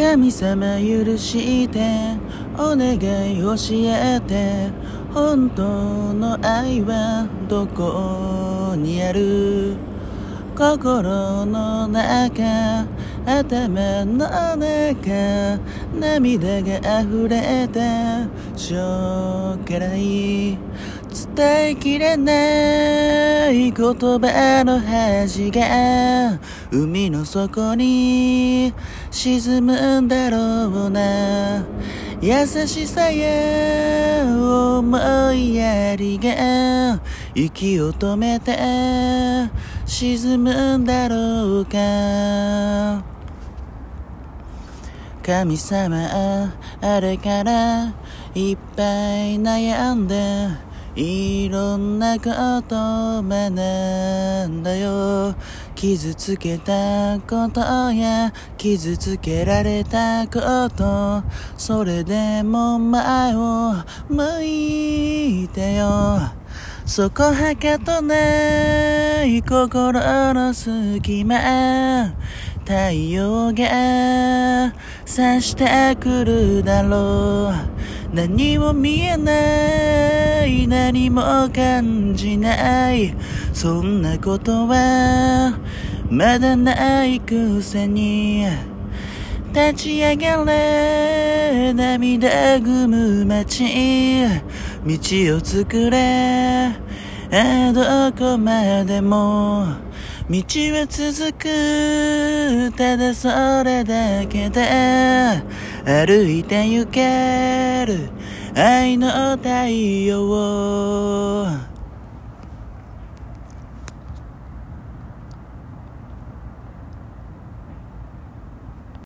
神様許してお願い教えて本当の愛はどこにある？心の中頭の中涙が溢れたしょうがない。伝えきれない言葉の端が海の底に沈むんだろうな優しさや思いやりが息を止めて沈むんだろうか。神様あれからいっぱい悩んで。いろんなこと学んだよ。傷つけたことや傷つけられたことそれでも前を向いてよ。そこはかとない心の隙間。太陽が差してくるだろう。何も見えない何も感じない。そんなことはまだないくせに。立ち上がれ涙ぐむ街。道を作れどこまでも。道は続くただそれだけで。歩いて行ける愛の太陽